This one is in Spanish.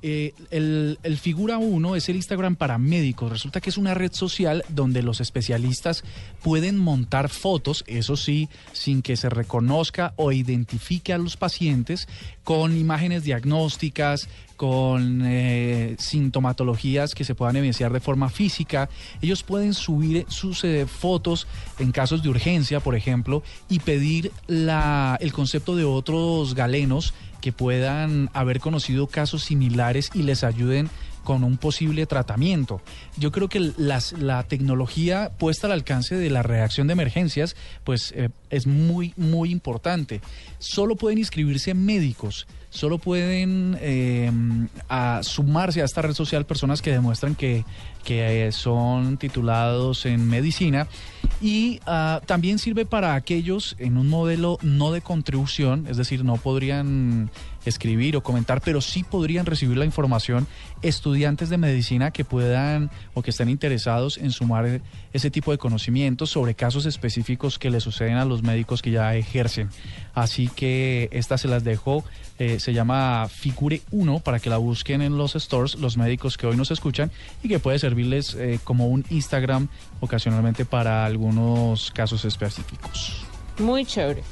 Eh, el, Figura 1 es el Instagram para médicos. Resulta que es una red social donde los especialistas pueden montar fotos, eso sí, sin que se reconozca o identifique a los pacientes, con imágenes diagnósticas, con eh, sintomatologías que se puedan evidenciar de forma física. Ellos pueden subir sus eh, fotos en casos de urgencia, por ejemplo, y pedir la, el concepto de otros galenos que puedan haber conocido casos similares y les ayuden con un posible tratamiento. Yo creo que la tecnología puesta al alcance de la reacción de emergencias, pues eh, es muy, muy importante. Solo pueden inscribirse médicos, solo pueden eh, sumarse a esta red social personas que demuestran que, que eh, son titulados en medicina y ah, también sirve para aquellos en un modelo no de contribución, es decir, no podrían escribir o comentar, pero sí podrían recibir la información estudiantes de medicina que puedan o que estén interesados en sumar ese tipo de conocimientos sobre casos específicos que le suceden a los médicos que ya ejercen. Así que esta se las dejo, eh, se llama Figure 1 para que la busquen en los stores, los médicos que hoy nos escuchan y que puede servirles eh, como un Instagram ocasionalmente para algunos casos específicos. Muy chévere.